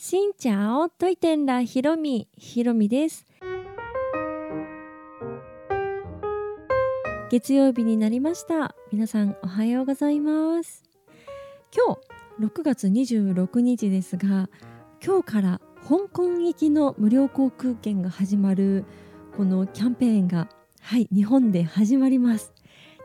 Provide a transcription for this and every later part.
しんちゃおといてんらひろみ。ひろみです。月曜日になりました。皆さんおはようございます。今日6月26日ですが今日から香港行きの無料航空券が始まるこのキャンペーンがはい日本で始まります。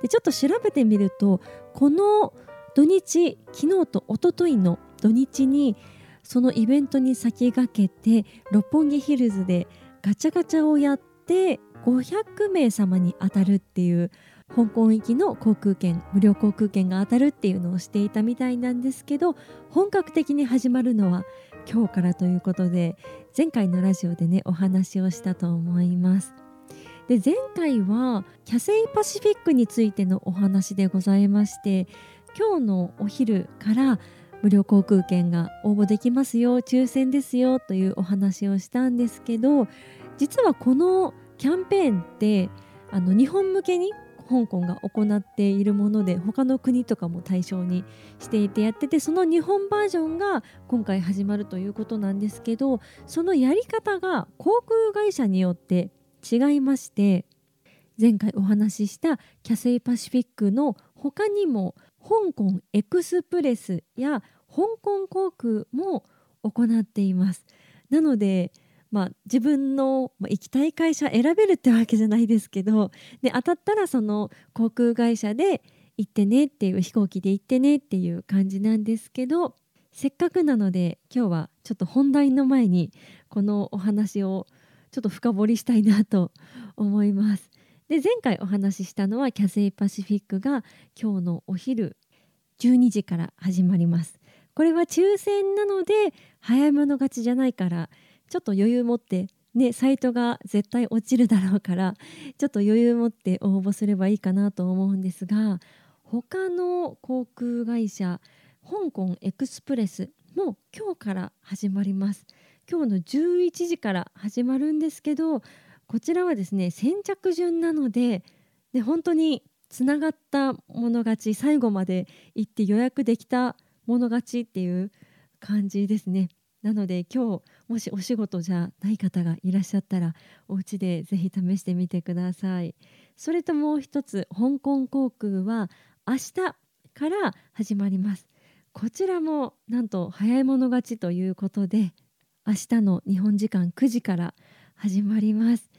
でちょっと調べてみるとこの土日昨日と一昨日の土日にそのイベントに先駆けて六本木ヒルズでガチャガチャをやって500名様に当たるっていう香港行きの航空券無料航空券が当たるっていうのをしていたみたいなんですけど本格的に始まるのは今日からということで前回のラジオでねお話をしたと思います。で前回はキャセイパシフィックについてのお話でございまして今日のお昼から無料航空券が応募できますよ抽選ですよというお話をしたんですけど実はこのキャンペーンってあの日本向けに香港が行っているもので他の国とかも対象にしていてやっててその日本バージョンが今回始まるということなんですけどそのやり方が航空会社によって違いまして前回お話ししたキャセイパシフィックの他にも香港エクスプレスや香港航空も行っていますなのでまあ、自分の行きたい会社選べるってわけじゃないですけどで当たったらその航空会社で行ってねっていう飛行機で行ってねっていう感じなんですけどせっかくなので今日はちょっと本題の前にこのお話をちょっと深掘りしたいなと思います。で前回お話ししたのはキャセイパシフィックが今日のお昼12時から始まります。これは抽選なので早い者勝ちじゃないからちょっと余裕持ってね、サイトが絶対落ちるだろうからちょっと余裕持って応募すればいいかなと思うんですが他の航空会社香港エクスプレスも今日から始まります今日の11時から始まるんですけどこちらはですね先着順なのでで本当につながったもの勝ち最後まで行って予約できたもの勝ちっていう感じですね。なので今日もしお仕事じゃない方がいらっしゃったらお家でぜひ試してみてください。それともう一つ香港航空は明日から始まります。こちらもなんと早い者勝ちということで明日の日本時間9時から始まります。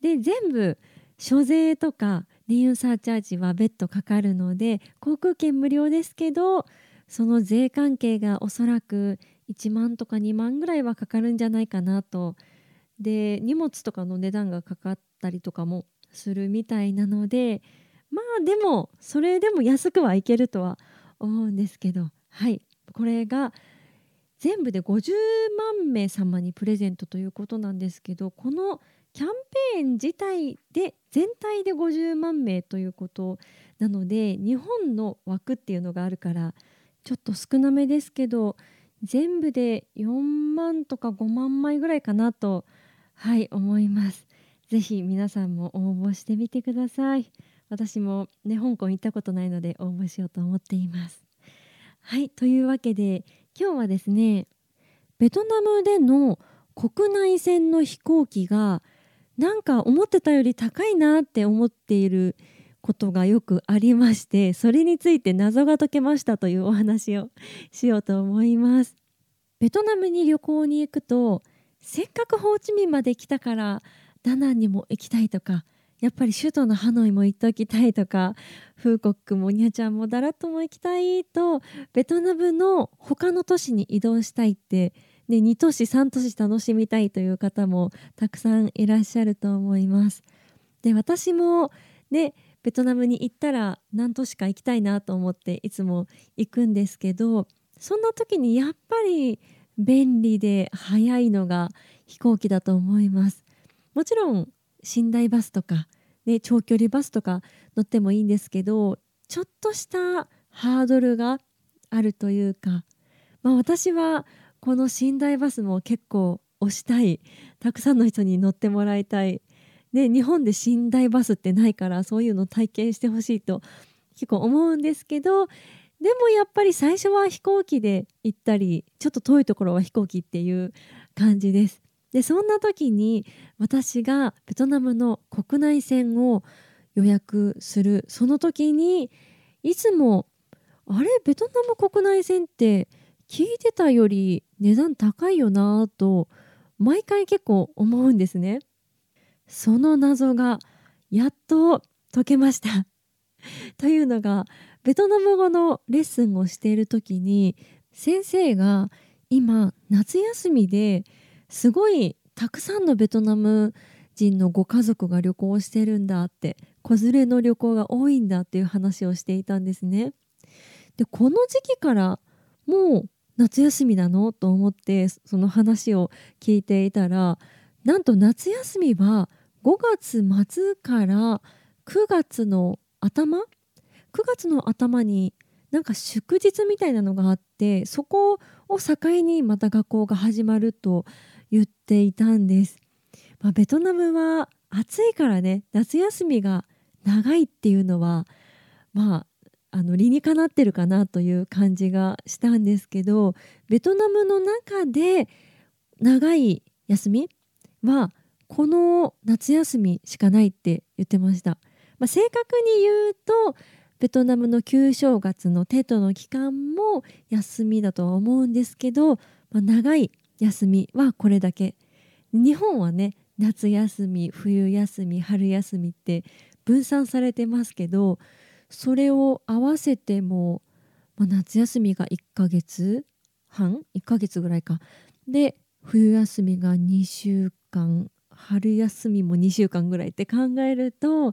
で全部所税とか燃油サーチャージは別途かかるので航空券無料ですけどその税関係がおそらく1万とか2万ぐらいはかかるんじゃないかなと。で荷物とかの値段がかかったりとかもするみたいなのでまあでもそれでも安くはいけるとは思うんですけどはい。これが全部で50万名様にプレゼントということなんですけどこのキャンペーン自体で全体で50万名ということなので日本の枠っていうのがあるからちょっと少なめですけど全部で4万とか5万枚ぐらいかなとはい思います。ぜひ皆さんも応募してみてください。私もね香港行ったことないので応募しようと思っています。はいというわけで今日はですねベトナムでの国内線の飛行機がなんか思ってたより高いなって思っていることがよくありましてそれについて謎が解けましたというお話をしようと思います。ベトナムに旅行に行くとせっかくホーチミンまで来たからダナンにも行きたいとかやっぱり首都のハノイも行っておきたいとかフーコックもニャちゃんもダラッとも行きたいとベトナムの他の都市に移動したいって、ね、2都市3都市楽しみたいという方もたくさんいらっしゃると思います。で私もねベトナムに行ったら何都市か行きたいなと思っていつも行くんですけどそんな時にやっぱり便利で早いのが飛行機だと思いますもちろん寝台バスとか、ね、長距離バスとか乗ってもいいんですけどちょっとしたハードルがあるというか、まあ、私はこの寝台バスも結構推したい。たくさんの人に乗ってもらいたい。で日本で寝台バスってないからそういうの体験してほしいと結構思うんですけどでもやっぱり最初は飛行機で行ったりちょっと遠いところは飛行機っていう感じです。でそんな時に私がベトナムの国内線を予約する。その時にいつもあれベトナム国内線って聞いてたより値段高いよなと毎回結構思うんですね。その謎がやっと解けました。というのがベトナム語のレッスンをしている時に先生が今夏休みですごいたくさんのベトナム人のご家族が旅行してるんだって子連れの旅行が多いんだっていう話をしていたんですね。でこの時期からもう夏休みなの？と思ってその話を聞いていたらなんと夏休みは5月末から9月の頭？9月の頭になんか祝日みたいなのがあってそこを境にまた学校が始まると言っていたんです。まあ、ベトナムは暑いからね夏休みが長いっていうのはまああの理にかなってるかなという感じがしたんですけどベトナムの中で長い休みはこの夏休みしかないって言ってました。まあ、正確に言うとベトナムの旧正月のテトの期間も休みだとは思うんですけど、まあ、長い休みはこれだけ日本はね夏休み冬休み春休みって分散されてますけどそれを合わせても、まあ、夏休みが1ヶ月半？1ヶ月ぐらいか。で冬休みが2週間春休みも2週間ぐらいって考えると、ま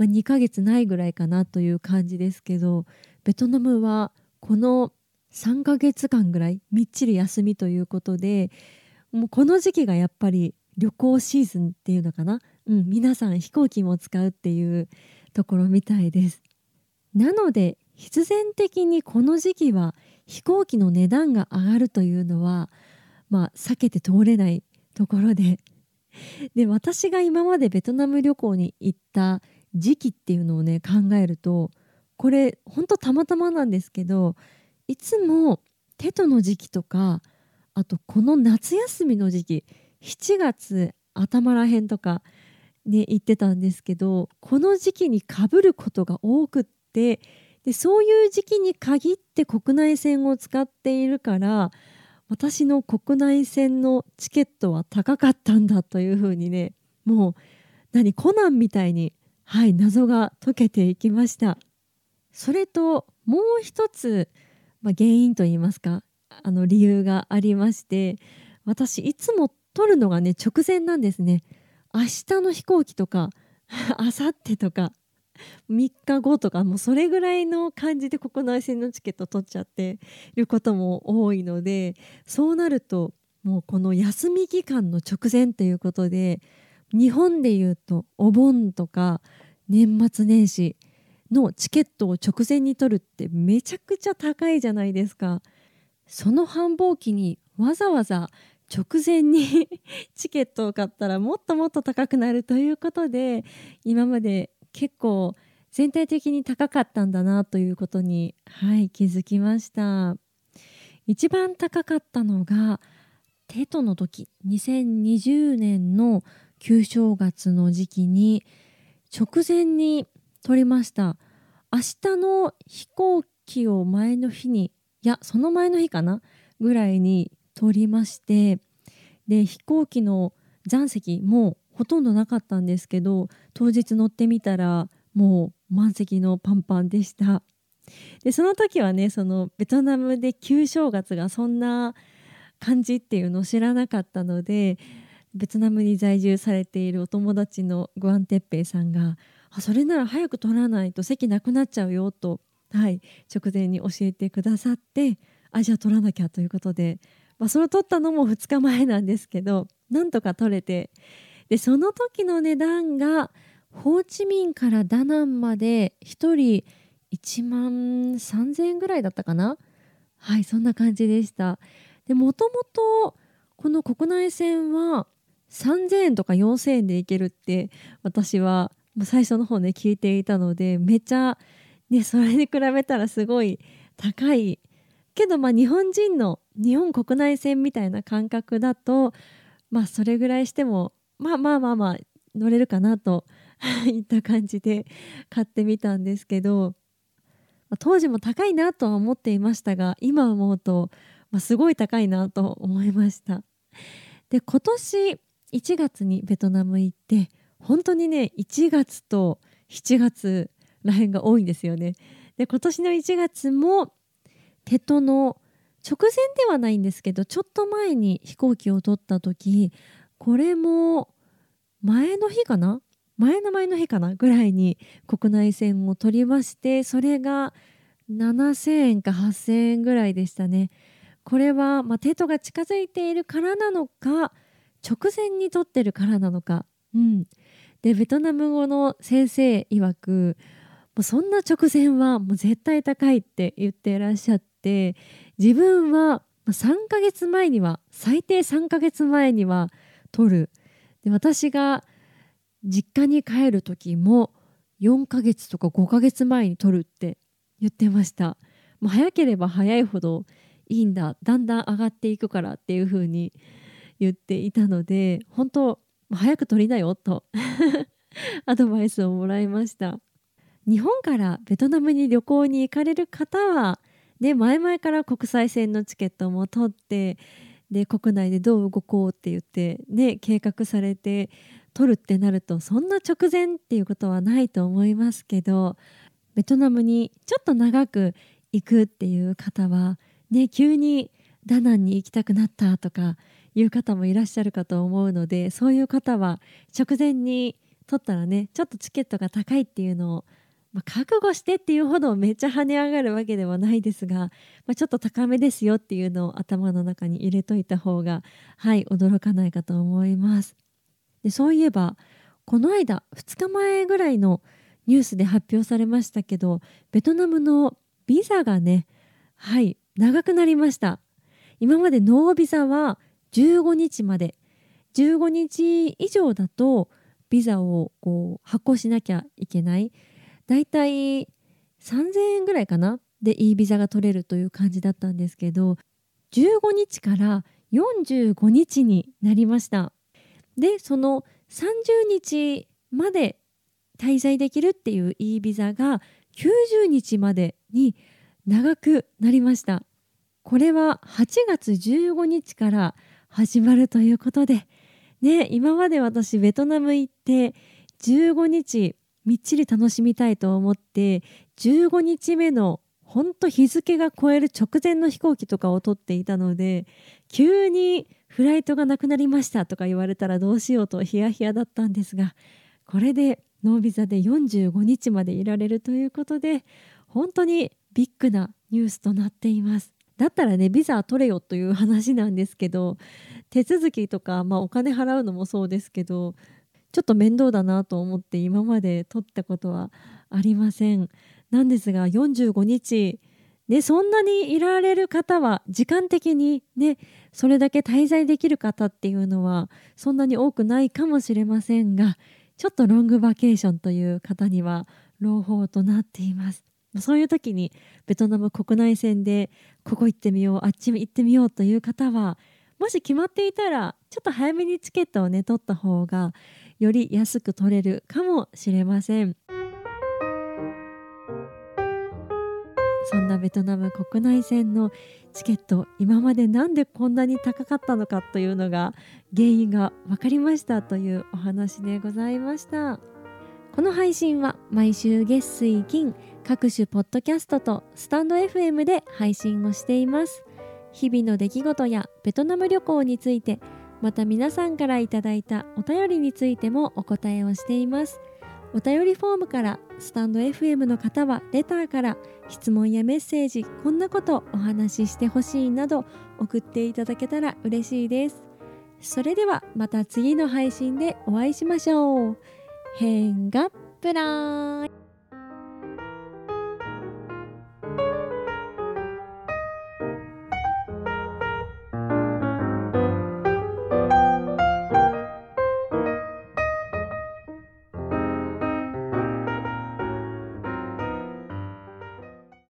あ、2ヶ月ないぐらいかなという感じですけどベトナムはこの3ヶ月間ぐらいみっちり休みということでもうこの時期がやっぱり旅行シーズンっていうのかな、うん、皆さん飛行機も使うっていうところみたいです。なので必然的にこの時期は飛行機の値段が上がるというのはまあ避けて通れないところで。で私が今までベトナム旅行に行った時期っていうのをね考えるとこれほんとたまたまなんですけどいつもテトの時期とかあとこの夏休みの時期7月頭らへんとかね言ってたんですけどこの時期にかぶることが多くってでそういう時期に限って国内線を使っているから私の国内線のチケットは高かったんだというふうにねもう何コナンみたいにはい謎が解けていきました。それともう一つまあ、原因といいますかあの理由がありまして私いつも撮るのがね直前なんですね。明日の飛行機とか 明後日とか3日後とかもうそれぐらいの感じで国内線のチケット取っちゃってることも多いのでそうなるともうこの休み期間の直前ということで日本でいうとお盆とか年末年始のチケットを直前に取るってめちゃくちゃ高いじゃないですか。その繁忙期にわざわざ直前に チケットを買ったらもっともっと高くなるということで今まで結構全体的に高かったんだなということに、はい、気づきました。一番高かったのがテトの時2020年の旧正月の時期に直前に撮りました。明日の飛行機を前の日にいやその前の日かなぐらいに撮りましてで飛行機の残席もほとんどなかったんですけど当日乗ってみたらもう満席のパンパンでした。でその時はねそのベトナムで旧正月がそんな感じっていうのを知らなかったのでベトナムに在住されているお友達のグアン・テッペイさんがあそれなら早く取らないと席なくなっちゃうよと、はい、直前に教えてくださってあじゃあ取らなきゃということで、まあ、それを取ったのも2日前なんですけどなんとか取れてでその時の値段がホーチミンからダナンまで1人1万3000円ぐらいだったかな？はいそんな感じでした。でもともとこの国内線は3000円とか4000円で行けるって私は最初の方ね聞いていたのでめっちゃ、ね、それに比べたらすごい高い。けどまあ日本人の日本国内線みたいな感覚だとまあそれぐらいしてもまあまあまあまあ乗れるかなと いった感じで買ってみたんですけど当時も高いなとは思っていましたが今思うと、まあ、すごい高いなと思いました。で今年1月にベトナム行って本当にね1月と7月らへんが多いんですよね。で今年の1月もテトの直前ではないんですけどちょっと前に飛行機を取った時これも前の日かな？前の前の日かなぐらいに国内線を取りましてそれが7000円か8000円ぐらいでしたね。これは、まあ、テトが近づいているからなのか直前に取ってるからなのか。うん。でベトナム語の先生曰くそんな直前はもう絶対高いって言ってらっしゃって自分は3ヶ月前には最低3ヶ月前には取る。で私が実家に帰る時も4ヶ月とか5ヶ月前に取るって言ってました。もう早ければ早いほどいいんだ。だんだん上がっていくからっていう風に言っていたので本当早く取りなよと アドバイスをもらいました。日本からベトナムに旅行に行かれる方はで前々から国際線のチケットも取ってで国内でどう動こうって言って、ね、計画されて取るってなるとそんな直前っていうことはないと思いますけどベトナムにちょっと長く行くっていう方は、ね、急にダナンに行きたくなったとかいう方もいらっしゃるかと思うのでそういう方は直前に取ったらねちょっとチケットが高いっていうのをまあ、覚悟してっていうほどめっちゃ跳ね上がるわけではないですが、まあ、ちょっと高めですよっていうのを頭の中に入れといた方がはい驚かないかと思います。でそういえばこの間2日前ぐらいのニュースで発表されましたけどベトナムのビザがねはい長くなりました。今までノービザは15日まで。15日以上だとビザをこう発行しなきゃいけない。だいたい3000円ぐらいかな？でいいビザが取れるという感じだったんですけど15日から45日になりました。でその30日まで滞在できるっていう e ビザが90日までに長くなりました。これは8月15日から始まるということでね今まで私ベトナム行って15日みっちり楽しみたいと思って15日目のほんと日付が超える直前の飛行機とかを取っていたので急にフライトがなくなりましたとか言われたらどうしようとヒヤヒヤだったんですがこれでノービザで45日までいられるということで本当にビッグなニュースとなっています。だったらねビザ取れよという話なんですけど手続きとか、まあ、お金払うのもそうですけどちょっと面倒だなと思って今まで取ったことはありません。なんですが45日ね、そんなにいられる方は時間的にねそれだけ滞在できる方っていうのはそんなに多くないかもしれませんがちょっとロングバケーションという方には朗報となっています。そういう時にベトナム国内線でここ行ってみようあっち行ってみようという方はもし決まっていたらちょっと早めにチケットをね取った方がより安く取れるかもしれません。そんなベトナム国内線のチケット今まで何でこんなに高かったのかというのが原因が分かりましたというお話でございました。この配信は毎週月水金各種ポッドキャストとスタンド FM で配信をしています。日々の出来事やベトナム旅行についてまた皆さんからいただいたお便りについてもお答えをしています。お便りフォームからスタンド FM の方はレターから質問やメッセージこんなことお話ししてほしいなど送っていただけたら嬉しいです。それではまた次の配信でお会いしましょう。変がプラー